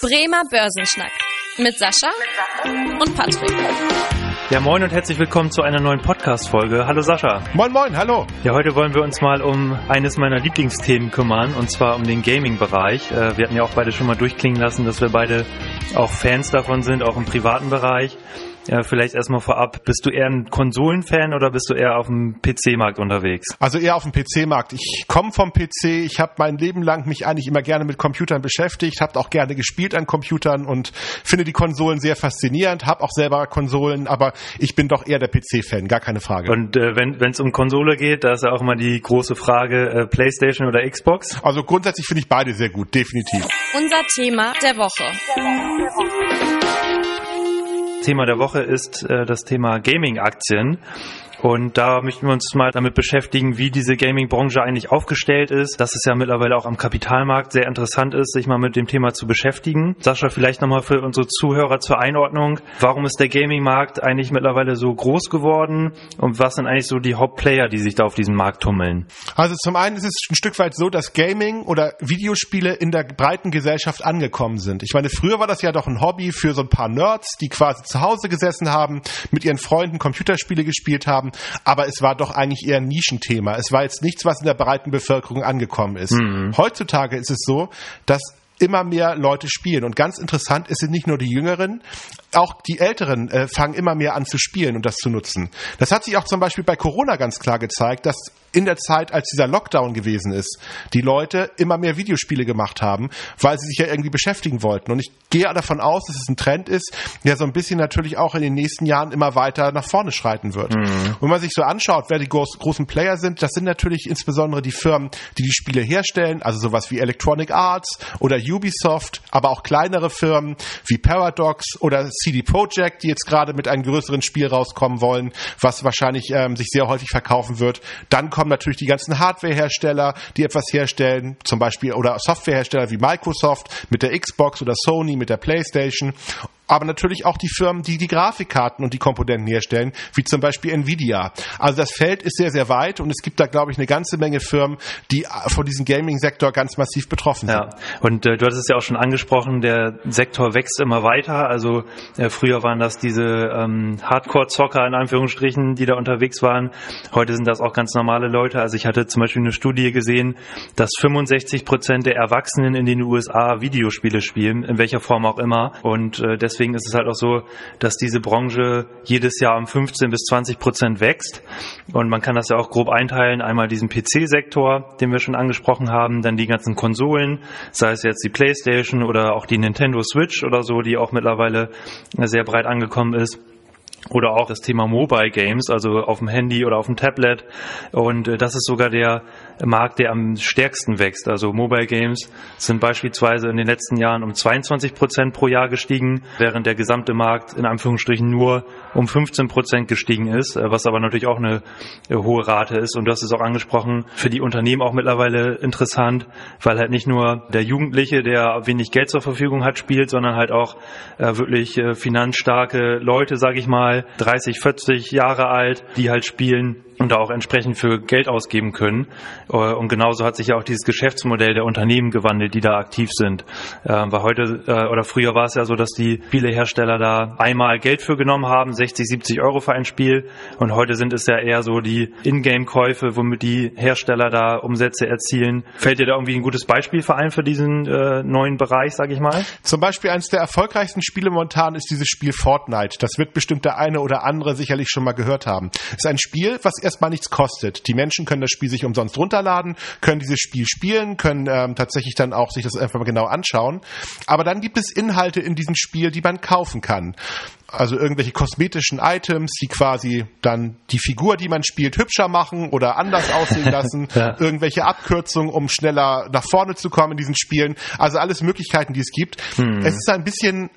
Bremer Börsenschnack mit Sascha und Patrick. Ja, moin und herzlich willkommen zu einer neuen Podcast-Folge. Hallo Sascha. Moin, moin, hallo. Ja, heute wollen wir uns mal um eines meiner Lieblingsthemen kümmern, und zwar um den Gaming-Bereich. Äh, wir hatten ja auch beide schon mal durchklingen lassen, dass wir beide auch Fans davon sind, auch im privaten Bereich. Ja, vielleicht erstmal vorab, bist du eher ein Konsolenfan oder bist du eher auf dem PC-Markt unterwegs? Also eher auf dem PC-Markt. Ich komme vom PC, ich habe mein Leben lang mich eigentlich immer gerne mit Computern beschäftigt, habe auch gerne gespielt an Computern und finde die Konsolen sehr faszinierend, habe auch selber Konsolen, aber ich bin doch eher der PC-Fan, gar keine Frage. Und äh, wenn es um Konsole geht, da ist ja auch immer die große Frage, äh, Playstation oder Xbox? Also grundsätzlich finde ich beide sehr gut, definitiv. Unser Thema der Woche. Der Woche. Thema der Woche ist äh, das Thema Gaming-Aktien. Und da möchten wir uns mal damit beschäftigen, wie diese Gaming-Branche eigentlich aufgestellt ist, dass es ja mittlerweile auch am Kapitalmarkt sehr interessant ist, sich mal mit dem Thema zu beschäftigen. Sascha, vielleicht nochmal für unsere Zuhörer zur Einordnung. Warum ist der Gaming-Markt eigentlich mittlerweile so groß geworden? Und was sind eigentlich so die Hauptplayer, die sich da auf diesem Markt tummeln? Also zum einen ist es ein Stück weit so, dass Gaming oder Videospiele in der breiten Gesellschaft angekommen sind. Ich meine, früher war das ja doch ein Hobby für so ein paar Nerds, die quasi zu Hause gesessen haben, mit ihren Freunden Computerspiele gespielt haben haben, aber es war doch eigentlich eher ein Nischenthema. Es war jetzt nichts, was in der breiten Bevölkerung angekommen ist. Mhm. Heutzutage ist es so, dass immer mehr Leute spielen. Und ganz interessant, es sind nicht nur die Jüngeren, auch die Älteren äh, fangen immer mehr an zu spielen und das zu nutzen. Das hat sich auch zum Beispiel bei Corona ganz klar gezeigt, dass in der Zeit, als dieser Lockdown gewesen ist, die Leute immer mehr Videospiele gemacht haben, weil sie sich ja irgendwie beschäftigen wollten. Und ich gehe davon aus, dass es ein Trend ist, der so ein bisschen natürlich auch in den nächsten Jahren immer weiter nach vorne schreiten wird. Mhm. Wenn man sich so anschaut, wer die groß, großen Player sind, das sind natürlich insbesondere die Firmen, die die Spiele herstellen, also sowas wie Electronic Arts oder Ubisoft, aber auch kleinere Firmen wie Paradox oder CD Projekt, die jetzt gerade mit einem größeren Spiel rauskommen wollen, was wahrscheinlich ähm, sich sehr häufig verkaufen wird. Dann kommen natürlich die ganzen Hardwarehersteller, die etwas herstellen, zum Beispiel oder Softwarehersteller wie Microsoft mit der Xbox oder Sony mit der PlayStation aber natürlich auch die Firmen, die die Grafikkarten und die Komponenten herstellen, wie zum Beispiel Nvidia. Also das Feld ist sehr, sehr weit und es gibt da, glaube ich, eine ganze Menge Firmen, die von diesem Gaming-Sektor ganz massiv betroffen sind. Ja, und äh, du hast es ja auch schon angesprochen, der Sektor wächst immer weiter. Also äh, früher waren das diese ähm, Hardcore-Zocker in Anführungsstrichen, die da unterwegs waren. Heute sind das auch ganz normale Leute. Also ich hatte zum Beispiel eine Studie gesehen, dass 65 Prozent der Erwachsenen in den USA Videospiele spielen, in welcher Form auch immer. Und äh, deswegen deswegen ist es halt auch so, dass diese Branche jedes Jahr um 15 bis 20 Prozent wächst. Und man kann das ja auch grob einteilen. Einmal diesen PC-Sektor, den wir schon angesprochen haben, dann die ganzen Konsolen, sei es jetzt die PlayStation oder auch die Nintendo Switch oder so, die auch mittlerweile sehr breit angekommen ist oder auch das Thema Mobile Games, also auf dem Handy oder auf dem Tablet. Und äh, das ist sogar der Markt, der am stärksten wächst. Also Mobile Games sind beispielsweise in den letzten Jahren um 22 Prozent pro Jahr gestiegen, während der gesamte Markt in Anführungsstrichen nur um 15 Prozent gestiegen ist, äh, was aber natürlich auch eine äh, hohe Rate ist. Und hast es auch angesprochen, für die Unternehmen auch mittlerweile interessant, weil halt nicht nur der Jugendliche, der wenig Geld zur Verfügung hat, spielt, sondern halt auch wirklich finanzstarke Leute, sage ich mal, 30, 40 Jahre alt, die halt spielen und da auch entsprechend für Geld ausgeben können. Äh, und genauso hat sich ja auch dieses Geschäftsmodell der Unternehmen gewandelt, die da aktiv sind. Ähm, weil heute äh, oder früher war es ja so, dass die Spielehersteller da einmal Geld für genommen haben, 60, 70 Euro für ein Spiel. Und heute sind es ja eher so die Ingame-Käufe, womit die Hersteller da Umsätze erzielen. Fällt dir da irgendwie ein gutes Beispiel für ein für diesen äh, neuen Bereich, sag ich mal? Zum Beispiel eines der erfolgreichsten Spiele momentan ist dieses Spiel Fortnite. Das wird bestimmt der eine oder andere sicherlich schon mal gehört haben. Es ist ein Spiel, was erstmal nichts kostet. Die Menschen können das Spiel sich umsonst runterladen, können dieses Spiel spielen, können ähm, tatsächlich dann auch sich das einfach mal genau anschauen. Aber dann gibt es Inhalte in diesem Spiel, die man kaufen kann also irgendwelche kosmetischen Items, die quasi dann die Figur, die man spielt, hübscher machen oder anders aussehen lassen, ja. irgendwelche Abkürzungen, um schneller nach vorne zu kommen in diesen Spielen, also alles Möglichkeiten, die es gibt. Hm. Es ist ein bisschen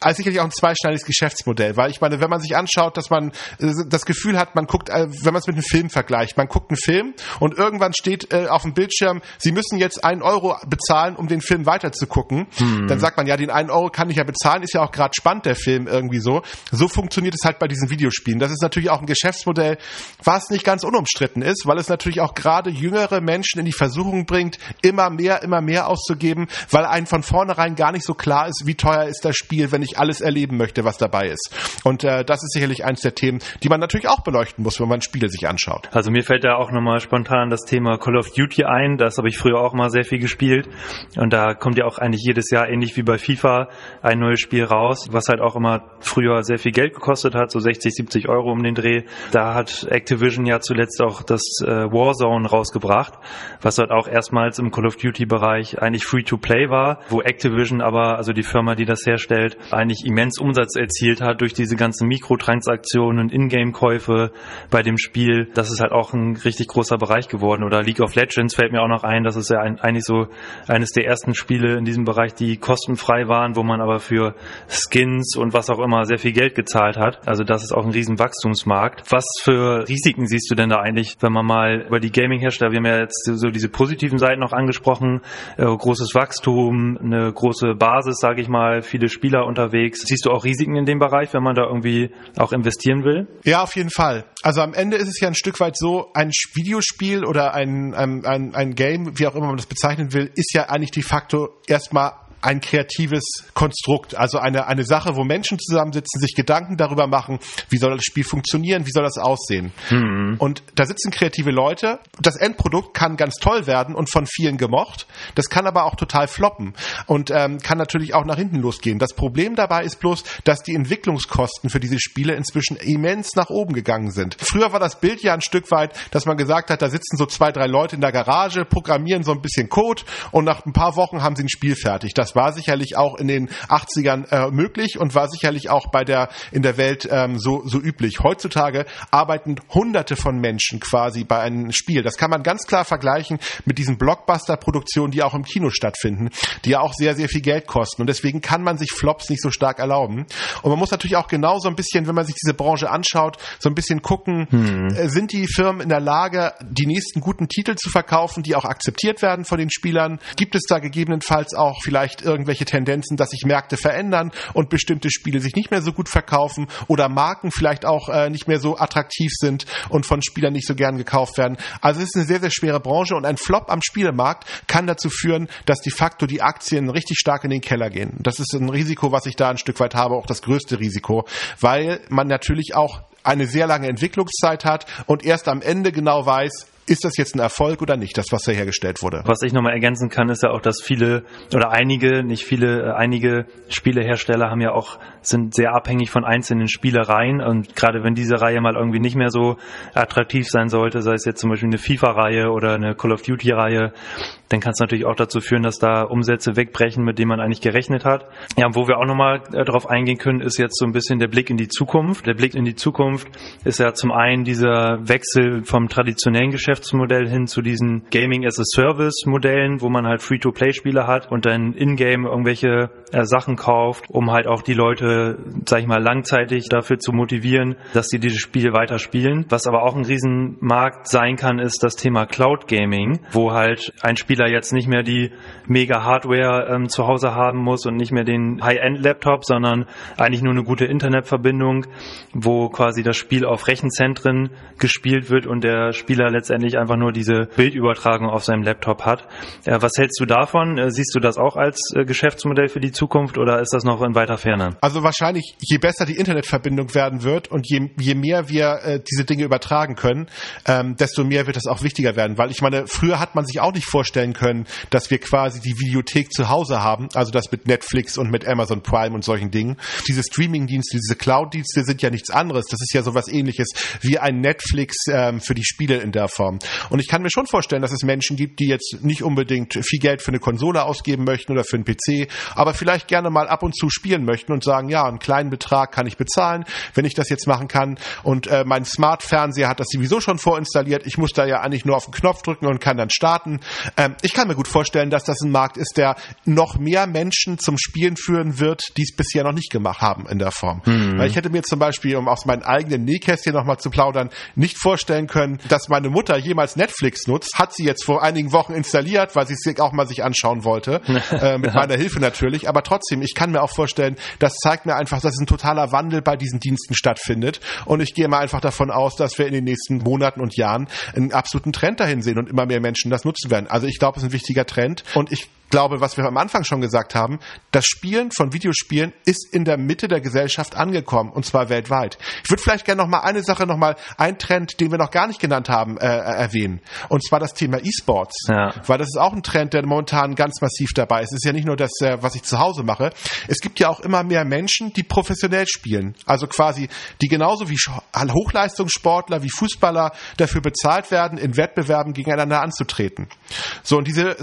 also sicherlich auch ein zweischneidiges Geschäftsmodell, weil ich meine, wenn man sich anschaut, dass man äh, das Gefühl hat, man guckt, äh, wenn man es mit einem Film vergleicht, man guckt einen Film und irgendwann steht äh, auf dem Bildschirm, Sie müssen jetzt einen Euro bezahlen, um den Film weiterzugucken, hm. dann sagt man, ja, den einen Euro kann ich ja bezahlen, ist ja auch gerade spannend, der Film irgendwie so. So funktioniert es halt bei diesen Videospielen. Das ist natürlich auch ein Geschäftsmodell, was nicht ganz unumstritten ist, weil es natürlich auch gerade jüngere Menschen in die Versuchung bringt, immer mehr, immer mehr auszugeben, weil einem von vornherein gar nicht so klar ist, wie teuer ist das Spiel, wenn ich alles erleben möchte, was dabei ist. Und äh, das ist sicherlich eines der Themen, die man natürlich auch beleuchten muss, wenn man Spiele sich anschaut. Also mir fällt da auch nochmal spontan das Thema Call of Duty ein. Das habe ich früher auch mal sehr viel gespielt. Und da kommt ja auch eigentlich jedes Jahr, ähnlich wie bei FIFA, ein neues Spiel raus, was halt auch immer früher sehr viel Geld gekostet hat, so 60, 70 Euro um den Dreh. Da hat Activision ja zuletzt auch das äh, Warzone rausgebracht, was halt auch erstmals im Call of Duty Bereich eigentlich free to play war, wo Activision aber, also die Firma, die das herstellt, eigentlich immens Umsatz erzielt hat durch diese ganzen Mikrotransaktionen, Ingame-Käufe bei dem Spiel. Das ist halt auch ein richtig großer Bereich geworden. Oder League of Legends fällt mir auch noch ein. Das ist ja ein, eigentlich so eines der ersten Spiele in diesem Bereich, die kostenfrei waren, wo man aber für Skins und was auch immer sehr viel Geld gezahlt hat. Also das ist auch ein riesen Wachstumsmarkt. Was für Risiken siehst du denn da eigentlich, wenn man mal über die Gaming-Hersteller, wir haben ja jetzt so diese positiven Seiten noch angesprochen, äh, großes Wachstum, eine große Basis, sage ich mal, viele Spieler unterwegs. Siehst du auch Risiken in dem Bereich, wenn man da irgendwie auch investieren will? Ja, auf jeden Fall. Also am Ende ist es ja ein Stück weit so, ein Videospiel oder ein, ein, ein, ein Game, wie auch immer man das bezeichnen will, ist ja eigentlich de facto erstmal ein kreatives Konstrukt, also eine, eine Sache, wo Menschen zusammensitzen, sich Gedanken darüber machen, wie soll das Spiel funktionieren, wie soll das aussehen. Mhm. Und da sitzen kreative Leute. Das Endprodukt kann ganz toll werden und von vielen gemocht. Das kann aber auch total floppen und ähm, kann natürlich auch nach hinten losgehen. Das Problem dabei ist bloß, dass die Entwicklungskosten für diese Spiele inzwischen immens nach oben gegangen sind. Früher war das Bild ja ein Stück weit, dass man gesagt hat, da sitzen so zwei, drei Leute in der Garage, programmieren so ein bisschen Code und nach ein paar Wochen haben sie ein Spiel fertig. Das war sicherlich auch in den 80ern äh, möglich und war sicherlich auch bei der in der Welt ähm, so so üblich. Heutzutage arbeiten Hunderte von Menschen quasi bei einem Spiel. Das kann man ganz klar vergleichen mit diesen Blockbuster-Produktionen, die auch im Kino stattfinden, die ja auch sehr sehr viel Geld kosten und deswegen kann man sich Flops nicht so stark erlauben. Und man muss natürlich auch genau so ein bisschen, wenn man sich diese Branche anschaut, so ein bisschen gucken, hm. äh, sind die Firmen in der Lage, die nächsten guten Titel zu verkaufen, die auch akzeptiert werden von den Spielern? Gibt es da gegebenenfalls auch vielleicht irgendwelche Tendenzen, dass sich Märkte verändern und bestimmte Spiele sich nicht mehr so gut verkaufen oder Marken vielleicht auch äh, nicht mehr so attraktiv sind und von Spielern nicht so gern gekauft werden. Also es ist eine sehr, sehr schwere Branche und ein Flop am Spielemarkt kann dazu führen, dass de facto die Aktien richtig stark in den Keller gehen. Das ist ein Risiko, was ich da ein Stück weit habe, auch das größte Risiko, weil man natürlich auch eine sehr lange Entwicklungszeit hat und erst am Ende genau weiß, ist das jetzt ein Erfolg oder nicht, das, was da hergestellt wurde? Was ich nochmal ergänzen kann, ist ja auch, dass viele oder einige, nicht viele, äh, einige Spielehersteller haben ja auch, sind sehr abhängig von einzelnen Spielereien und gerade wenn diese Reihe mal irgendwie nicht mehr so attraktiv sein sollte, sei es jetzt zum Beispiel eine FIFA-Reihe oder eine Call of Duty-Reihe, dann kann es natürlich auch dazu führen, dass da Umsätze wegbrechen, mit denen man eigentlich gerechnet hat. Ja, wo wir auch nochmal äh, darauf eingehen können, ist jetzt so ein bisschen der Blick in die Zukunft. Der Blick in die Zukunft ist ja zum einen dieser Wechsel vom traditionellen Geschäftsmodell hin zu diesen Gaming as a Service Modellen, wo man halt Free-to-Play-Spiele hat und dann in-game irgendwelche äh, Sachen kauft, um halt auch die Leute, sag ich mal, langzeitig dafür zu motivieren, dass sie dieses Spiel weiter spielen. Was aber auch ein Riesenmarkt sein kann, ist das Thema Cloud Gaming, wo halt ein Spieler jetzt nicht mehr die mega Hardware ähm, zu Hause haben muss und nicht mehr den High-End-Laptop, sondern eigentlich nur eine gute Internetverbindung, wo quasi das Spiel auf Rechenzentren gespielt wird und der Spieler letztendlich einfach nur diese Bildübertragung auf seinem Laptop hat. Äh, was hältst du davon? Äh, siehst du das auch als äh, Geschäftsmodell für die Zukunft oder ist das noch in weiter Ferne? Also wahrscheinlich, je besser die Internetverbindung werden wird und je, je mehr wir äh, diese Dinge übertragen können, ähm, desto mehr wird das auch wichtiger werden. Weil ich meine, früher hat man sich auch nicht vorstellen können, dass wir quasi die Videothek zu Hause haben, also das mit Netflix und mit Amazon Prime und solchen Dingen. Diese Streaming-Dienste, diese Cloud-Dienste sind ja nichts anderes. Das ist ja sowas ähnliches wie ein Netflix ähm, für die Spiele in der Form. Und ich kann mir schon vorstellen, dass es Menschen gibt, die jetzt nicht unbedingt viel Geld für eine Konsole ausgeben möchten oder für einen PC, aber vielleicht vielleicht gerne mal ab und zu spielen möchten und sagen, ja, einen kleinen Betrag kann ich bezahlen, wenn ich das jetzt machen kann. Und äh, mein Smart-Fernseher hat das sowieso schon vorinstalliert. Ich muss da ja eigentlich nur auf den Knopf drücken und kann dann starten. Ähm, ich kann mir gut vorstellen, dass das ein Markt ist, der noch mehr Menschen zum Spielen führen wird, die es bisher noch nicht gemacht haben in der Form. Mhm. Weil ich hätte mir zum Beispiel, um aus meinen eigenen Nähkästchen nochmal zu plaudern, nicht vorstellen können, dass meine Mutter jemals Netflix nutzt. Hat sie jetzt vor einigen Wochen installiert, weil sie es auch mal sich anschauen wollte. äh, mit meiner Hilfe natürlich. Aber trotzdem, ich kann mir auch vorstellen, das zeigt mir einfach, dass ein totaler Wandel bei diesen Diensten stattfindet. Und ich gehe mal einfach davon aus, dass wir in den nächsten Monaten und Jahren einen absoluten Trend dahin sehen und immer mehr Menschen das nutzen werden. Also ich glaube, es ist ein wichtiger Trend. Und ich glaube, was wir am Anfang schon gesagt haben, das Spielen von Videospielen ist in der Mitte der Gesellschaft angekommen und zwar weltweit. Ich würde vielleicht gerne noch mal eine Sache noch mal einen Trend, den wir noch gar nicht genannt haben, äh, erwähnen und zwar das Thema E-Sports, ja. weil das ist auch ein Trend, der momentan ganz massiv dabei ist. Es ist ja nicht nur das, äh, was ich zu Hause mache. Es gibt ja auch immer mehr Menschen, die professionell spielen, also quasi die genauso wie Hochleistungssportler wie Fußballer dafür bezahlt werden, in Wettbewerben gegeneinander anzutreten. So und diese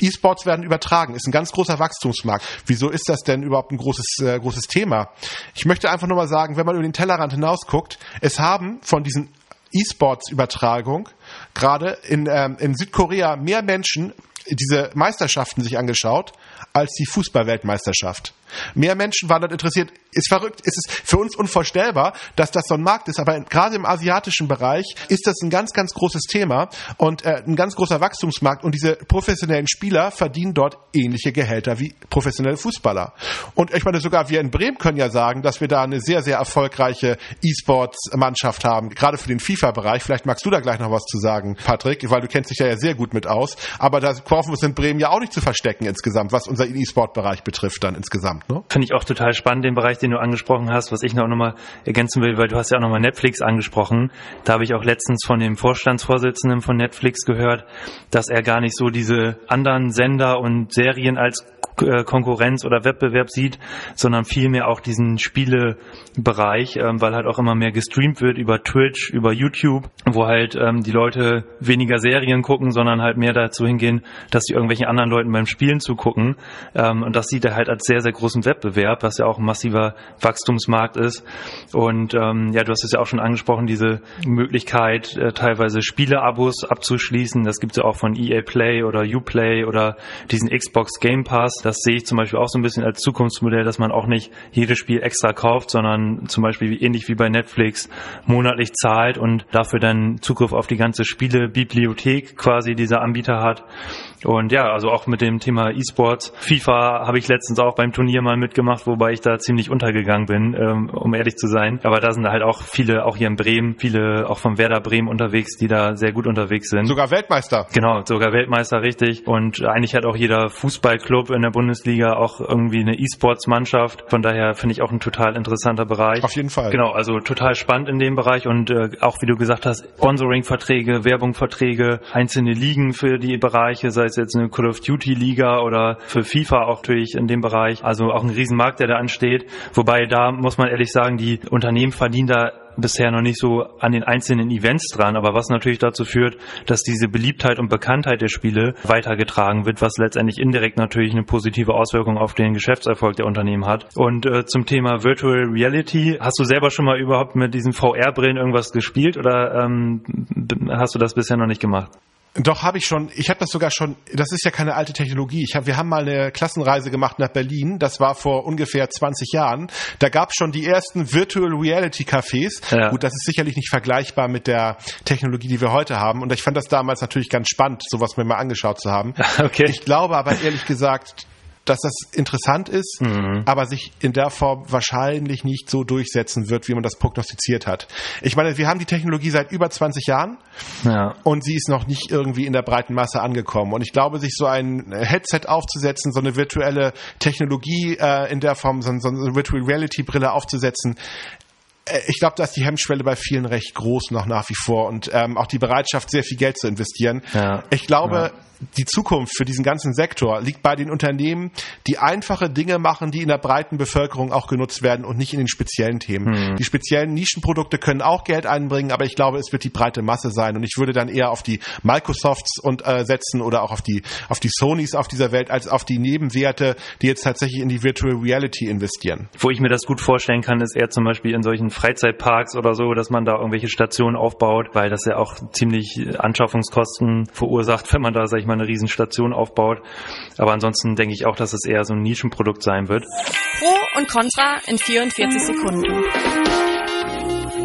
E-Sports werden übertragen. Ist ein ganz großer Wachstumsmarkt. Wieso ist das denn überhaupt ein großes, äh, großes Thema? Ich möchte einfach nur mal sagen, wenn man über den Tellerrand hinausguckt, es haben von diesen E-Sports-Übertragung gerade in, ähm, in Südkorea mehr Menschen diese Meisterschaften sich angeschaut als die Fußballweltmeisterschaft. Mehr Menschen waren dort interessiert. Ist verrückt. Es ist für uns unvorstellbar, dass das so ein Markt ist. Aber gerade im asiatischen Bereich ist das ein ganz, ganz großes Thema und äh, ein ganz großer Wachstumsmarkt. Und diese professionellen Spieler verdienen dort ähnliche Gehälter wie professionelle Fußballer. Und ich meine, sogar wir in Bremen können ja sagen, dass wir da eine sehr, sehr erfolgreiche E-Sports-Mannschaft haben. Gerade für den FIFA-Bereich. Vielleicht magst du da gleich noch was zu sagen, Patrick, weil du kennst dich ja, sehr gut mit aus. Aber da brauchen wir uns in Bremen ja auch nicht zu verstecken insgesamt, was unser E-Sport-Bereich betrifft dann insgesamt. Ne? Finde ich auch total spannend, den Bereich, den du angesprochen hast, was ich noch nochmal ergänzen will, weil du hast ja auch nochmal Netflix angesprochen. Da habe ich auch letztens von dem Vorstandsvorsitzenden von Netflix gehört, dass er gar nicht so diese anderen Sender und Serien als Konkurrenz oder Wettbewerb sieht, sondern vielmehr auch diesen Spielebereich, ähm, weil halt auch immer mehr gestreamt wird über Twitch, über YouTube, wo halt ähm, die Leute weniger Serien gucken, sondern halt mehr dazu hingehen, dass sie irgendwelchen anderen Leuten beim Spielen zugucken. Ähm, und das sieht er halt als sehr, sehr großen Wettbewerb, was ja auch ein massiver Wachstumsmarkt ist. Und ähm, ja, du hast es ja auch schon angesprochen, diese Möglichkeit, äh, teilweise Spieleabos abzuschließen. Das gibt es ja auch von EA Play oder Uplay oder diesen Xbox Game Pass das sehe ich zum Beispiel auch so ein bisschen als Zukunftsmodell, dass man auch nicht jedes Spiel extra kauft, sondern zum Beispiel ähnlich wie bei Netflix monatlich zahlt und dafür dann Zugriff auf die ganze Spielebibliothek quasi dieser Anbieter hat. Und ja, also auch mit dem Thema E-Sports. FIFA habe ich letztens auch beim Turnier mal mitgemacht, wobei ich da ziemlich untergegangen bin, ähm, um ehrlich zu sein. Aber da sind halt auch viele, auch hier in Bremen, viele auch vom Werder Bremen unterwegs, die da sehr gut unterwegs sind. Sogar Weltmeister. Genau, sogar Weltmeister, richtig. Und eigentlich hat auch jeder Fußballclub in der Bundesliga auch irgendwie eine E-Sports-Mannschaft. Von daher finde ich auch ein total interessanter Bereich. Auf jeden Fall. Genau, also total spannend in dem Bereich und äh, auch wie du gesagt hast, Sponsoring-Verträge, Werbung-Verträge, einzelne Ligen für die Bereiche, sei es jetzt eine Call of Duty Liga oder für FIFA auch natürlich in dem Bereich. Also auch ein Riesenmarkt, der da ansteht. Wobei da muss man ehrlich sagen, die Unternehmen verdienen da bisher noch nicht so an den einzelnen Events dran, aber was natürlich dazu führt, dass diese Beliebtheit und Bekanntheit der Spiele weitergetragen wird, was letztendlich indirekt natürlich eine positive Auswirkung auf den Geschäftserfolg der Unternehmen hat. Und äh, zum Thema Virtual Reality, hast du selber schon mal überhaupt mit diesen VR-Brillen irgendwas gespielt oder ähm, hast du das bisher noch nicht gemacht? Doch, habe ich schon. Ich habe das sogar schon, das ist ja keine alte Technologie. Ich hab, wir haben mal eine Klassenreise gemacht nach Berlin, das war vor ungefähr 20 Jahren. Da gab es schon die ersten Virtual Reality Cafés. Ja. Gut, das ist sicherlich nicht vergleichbar mit der Technologie, die wir heute haben. Und ich fand das damals natürlich ganz spannend, sowas mir mal angeschaut zu haben. Okay. Ich glaube aber ehrlich gesagt, dass das interessant ist, mhm. aber sich in der Form wahrscheinlich nicht so durchsetzen wird, wie man das prognostiziert hat. Ich meine, wir haben die Technologie seit über 20 Jahren ja. und sie ist noch nicht irgendwie in der breiten Masse angekommen. Und ich glaube, sich so ein Headset aufzusetzen, so eine virtuelle Technologie äh, in der Form, so, so eine Virtual Reality Brille aufzusetzen, äh, ich glaube, da ist die Hemmschwelle bei vielen recht groß noch nach wie vor und ähm, auch die Bereitschaft, sehr viel Geld zu investieren. Ja. Ich glaube, ja die Zukunft für diesen ganzen Sektor liegt bei den Unternehmen, die einfache Dinge machen, die in der breiten Bevölkerung auch genutzt werden und nicht in den speziellen Themen. Mhm. Die speziellen Nischenprodukte können auch Geld einbringen, aber ich glaube, es wird die breite Masse sein und ich würde dann eher auf die Microsofts und äh, setzen oder auch auf die auf die Sonys auf dieser Welt als auf die Nebenwerte, die jetzt tatsächlich in die Virtual Reality investieren. Wo ich mir das gut vorstellen kann, ist eher zum Beispiel in solchen Freizeitparks oder so, dass man da irgendwelche Stationen aufbaut, weil das ja auch ziemlich Anschaffungskosten verursacht, wenn man da, sag ich mal, eine Riesenstation aufbaut. Aber ansonsten denke ich auch, dass es eher so ein Nischenprodukt sein wird. Pro und Contra in 44 Sekunden.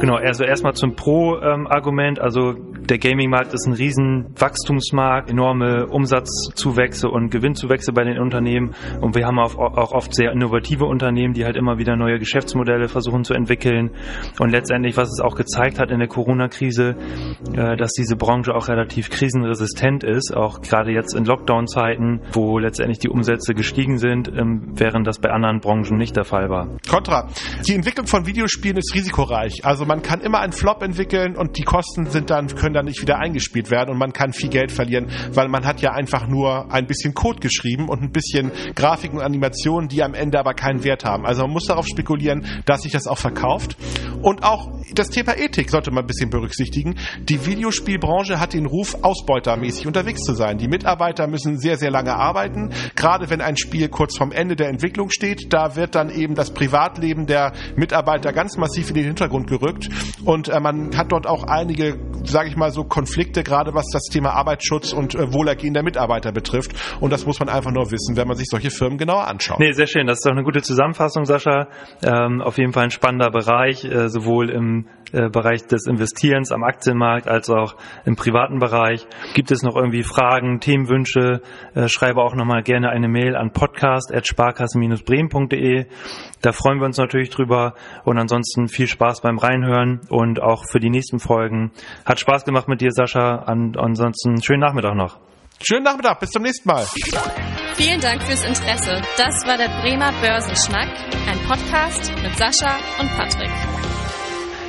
Genau, also erstmal zum Pro-Argument. also der Gaming-Markt ist ein riesen Wachstumsmarkt, enorme Umsatzzuwächse und Gewinnzuwächse bei den Unternehmen. Und wir haben auch oft sehr innovative Unternehmen, die halt immer wieder neue Geschäftsmodelle versuchen zu entwickeln. Und letztendlich, was es auch gezeigt hat in der Corona-Krise, äh, dass diese Branche auch relativ krisenresistent ist, auch gerade jetzt in Lockdown-Zeiten, wo letztendlich die Umsätze gestiegen sind, ähm, während das bei anderen Branchen nicht der Fall war. Contra. Die Entwicklung von Videospielen ist risikoreich. Also man kann immer einen Flop entwickeln und die Kosten sind dann, können dann nicht wieder eingespielt werden und man kann viel Geld verlieren, weil man hat ja einfach nur ein bisschen Code geschrieben und ein bisschen Grafiken und Animationen, die am Ende aber keinen Wert haben. Also man muss darauf spekulieren, dass sich das auch verkauft. Und auch das Thema Ethik sollte man ein bisschen berücksichtigen. Die Videospielbranche hat den Ruf, ausbeutermäßig unterwegs zu sein. Die Mitarbeiter müssen sehr, sehr lange arbeiten. Gerade wenn ein Spiel kurz vorm Ende der Entwicklung steht, da wird dann eben das Privatleben der Mitarbeiter ganz massiv in den Hintergrund gerückt. Und äh, man hat dort auch einige, sage ich mal so, Konflikte, gerade was das Thema Arbeitsschutz und äh, Wohlergehen der Mitarbeiter betrifft. Und das muss man einfach nur wissen, wenn man sich solche Firmen genauer anschaut. Nee, sehr schön. Das ist doch eine gute Zusammenfassung, Sascha. Ähm, auf jeden Fall ein spannender Bereich, äh, sowohl im äh, Bereich des Investierens am Aktienmarkt als auch im privaten Bereich. Gibt es noch irgendwie Fragen, Themenwünsche? Äh, schreibe auch nochmal gerne eine Mail an podcast.sparkasse-bremen.de. Da freuen wir uns natürlich drüber und ansonsten viel Spaß beim Reinhören und auch für die nächsten Folgen. Hat Spaß gemacht mit dir, Sascha. ansonsten schönen Nachmittag noch. Schönen Nachmittag, bis zum nächsten Mal. Vielen Dank fürs Interesse. Das war der Bremer Börsenschnack, ein Podcast mit Sascha und Patrick.